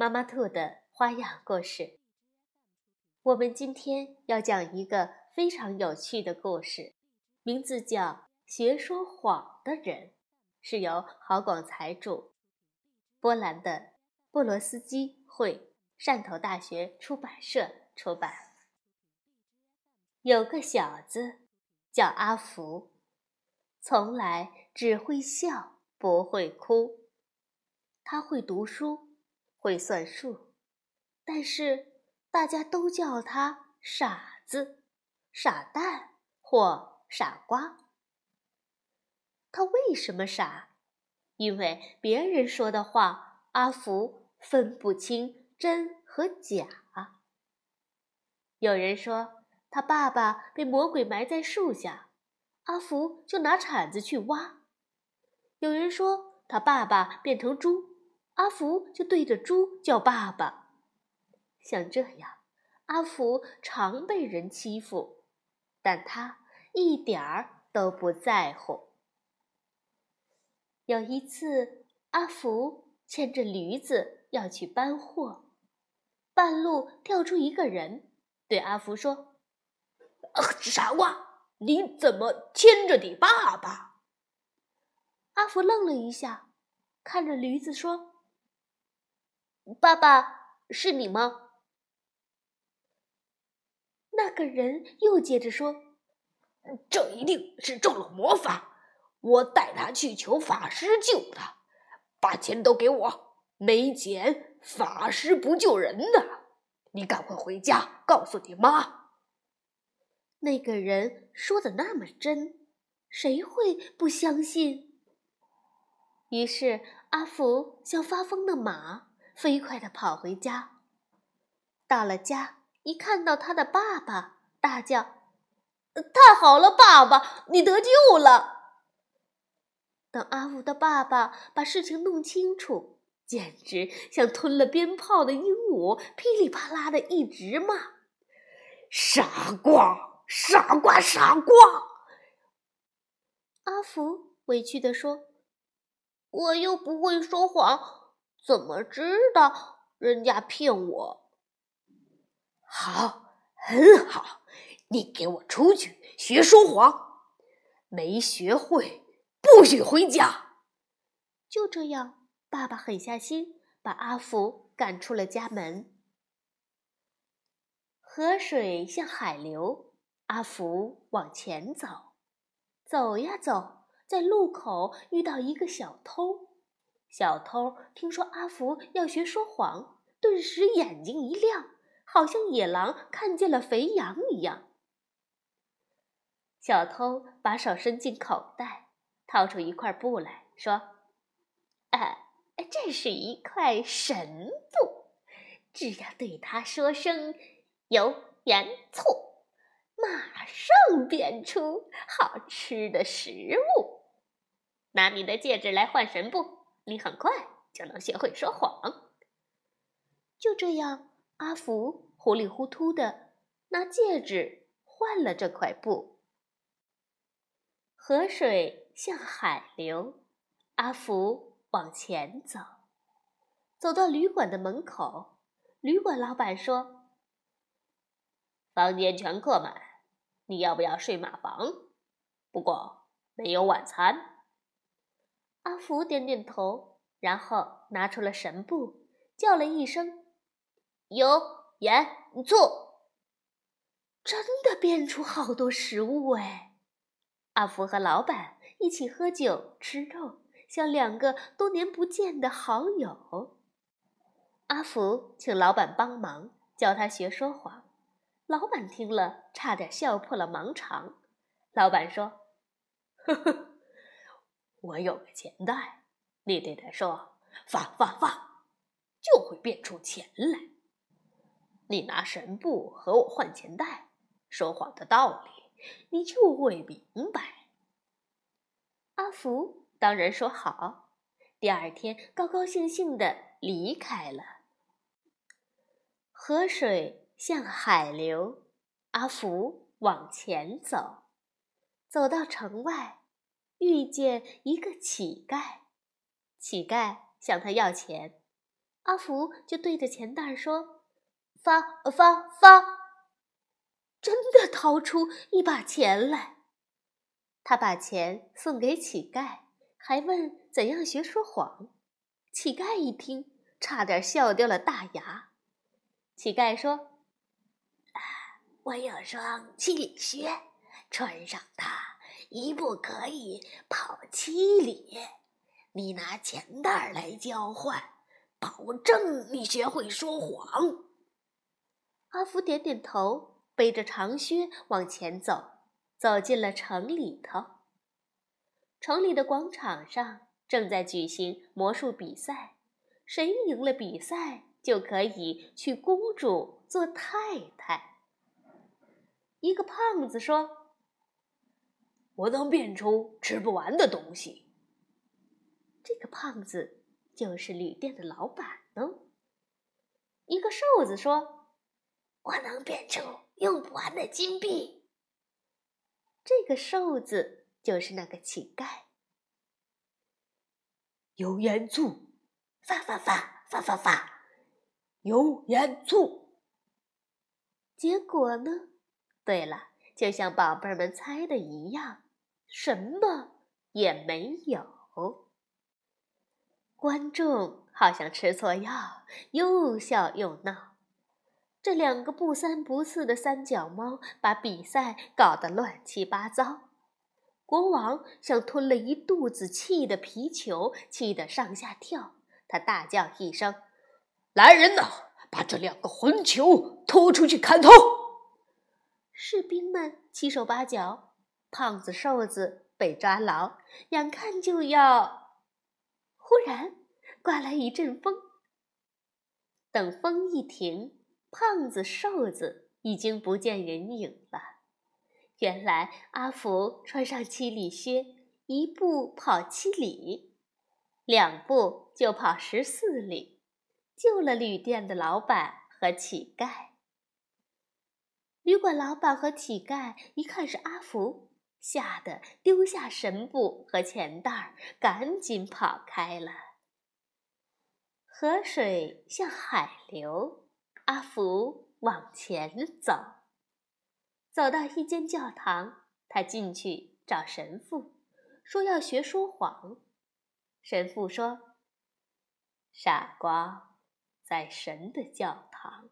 妈妈兔的花样故事。我们今天要讲一个非常有趣的故事，名字叫《学说谎的人》，是由郝广才著，波兰的布罗斯基绘，汕头大学出版社出版。有个小子叫阿福，从来只会笑不会哭，他会读书。会算数，但是大家都叫他傻子、傻蛋或傻瓜。他为什么傻？因为别人说的话，阿福分不清真和假。有人说他爸爸被魔鬼埋在树下，阿福就拿铲子去挖。有人说他爸爸变成猪。阿福就对着猪叫爸爸，像这样，阿福常被人欺负，但他一点儿都不在乎。有一次，阿福牵着驴子要去搬货，半路跳出一个人，对阿福说：“傻瓜，你怎么牵着你爸爸？”阿福愣了一下，看着驴子说。爸爸是你吗？那个人又接着说：“这一定是中了魔法，我带他去求法师救他，把钱都给我，没钱法师不救人的。你赶快回家告诉你妈。”那个人说的那么真，谁会不相信？于是阿福像发疯的马。飞快地跑回家。到了家，一看到他的爸爸，大叫：“太好了，爸爸，你得救了！”等阿福的爸爸把事情弄清楚，简直像吞了鞭炮的鹦鹉，噼里啪啦的一直骂：“傻瓜，傻瓜，傻瓜！”阿福委屈地说：“我又不会说谎。”怎么知道人家骗我？好，很好，你给我出去学说谎，没学会不许回家。就这样，爸爸狠下心，把阿福赶出了家门。河水向海流，阿福往前走，走呀走，在路口遇到一个小偷。小偷听说阿福要学说谎，顿时眼睛一亮，好像野狼看见了肥羊一样。小偷把手伸进口袋，掏出一块布来说：“哎，这是一块神布，只要对他说声‘油盐醋’，马上变出好吃的食物。拿你的戒指来换神布。”你很快就能学会说谎。就这样，阿福糊里糊涂的拿戒指换了这块布。河水向海流，阿福往前走，走到旅馆的门口，旅馆老板说：“房间全客满，你要不要睡马房？不过没有晚餐。”阿福点点头，然后拿出了神布，叫了一声“油盐醋”，真的变出好多食物哎！阿福和老板一起喝酒吃肉，像两个多年不见的好友。阿福请老板帮忙教他学说谎，老板听了差点笑破了盲肠。老板说：“呵呵。”我有个钱袋，你对他说：“放放放。”就会变出钱来。你拿神布和我换钱袋，说谎的道理你就会明白。阿福当然说好，第二天高高兴兴的离开了。河水向海流，阿福往前走，走到城外，遇见一个乞丐。乞丐向他要钱，阿福就对着钱袋说：“发发发！”真的掏出一把钱来。他把钱送给乞丐，还问怎样学说谎。乞丐一听，差点笑掉了大牙。乞丐说：“我有双七里靴，穿上它，一步可以跑七里。你拿钱袋来交换，保证你学会说谎。”阿福点点头，背着长靴往前走，走进了城里头。城里的广场上正在举行魔术比赛，谁赢了比赛？就可以娶公主做太太。一个胖子说：“我能变出吃不完的东西。”这个胖子就是旅店的老板呢。一个瘦子说：“我能变出用不完的金币。”这个瘦子就是那个乞丐。油盐醋，发发发发发发。油盐醋，结果呢？对了，就像宝贝儿们猜的一样，什么也没有。观众好像吃错药，又笑又闹。这两个不三不四的三脚猫把比赛搞得乱七八糟。国王像吞了一肚子气的皮球，气得上下跳。他大叫一声。来人呐，把这两个混球拖出去砍头！士兵们七手八脚，胖子瘦子被抓牢，眼看就要……忽然刮来一阵风。等风一停，胖子瘦子已经不见人影了。原来阿福穿上七里靴，一步跑七里，两步就跑十四里。救了旅店的老板和乞丐。旅馆老板和乞丐一看是阿福，吓得丢下神布和钱袋儿，赶紧跑开了。河水向海流，阿福往前走，走到一间教堂，他进去找神父，说要学说谎。神父说：“傻瓜。”在神的教堂，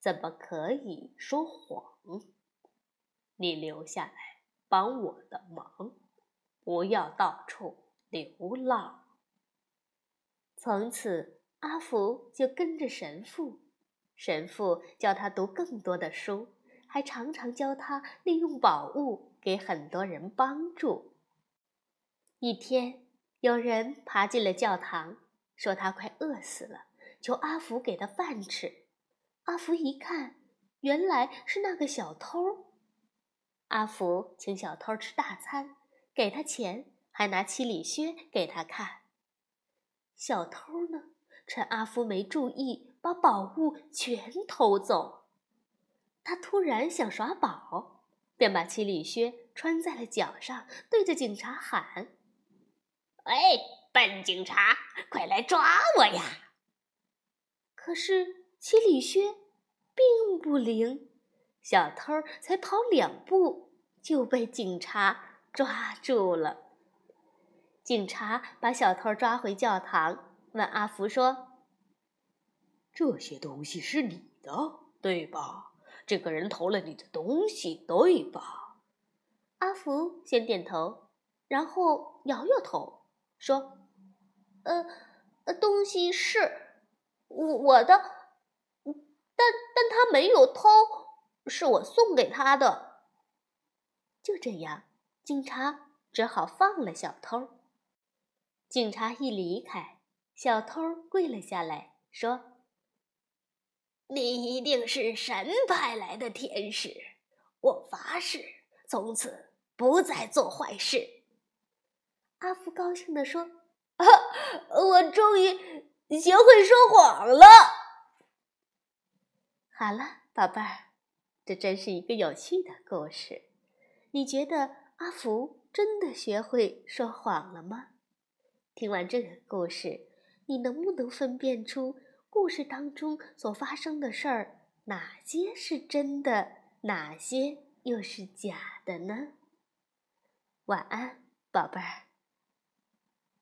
怎么可以说谎？你留下来帮我的忙，不要到处流浪。从此，阿福就跟着神父，神父教他读更多的书，还常常教他利用宝物给很多人帮助。一天，有人爬进了教堂，说他快饿死了。求阿福给他饭吃，阿福一看，原来是那个小偷。阿福请小偷吃大餐，给他钱，还拿七里靴给他看。小偷呢，趁阿福没注意，把宝物全偷走。他突然想耍宝，便把七里靴穿在了脚上，对着警察喊：“喂，笨警察，快来抓我呀！”可是七里靴并不灵，小偷才跑两步就被警察抓住了。警察把小偷抓回教堂，问阿福说：“这些东西是你的，对吧？这个人偷了你的东西，对吧？”阿福先点头，然后摇摇头说：“呃，东西是。”我我的，但但他没有偷，是我送给他的。就这样，警察只好放了小偷。警察一离开，小偷跪了下来，说：“你一定是神派来的天使，我发誓从此不再做坏事。”阿福高兴地说：“啊，我终于学会说谎了。”好了，宝贝儿，这真是一个有趣的故事。你觉得阿福真的学会说谎了吗？听完这个故事，你能不能分辨出故事当中所发生的事儿哪些是真的，哪些又是假的呢？晚安，宝贝儿。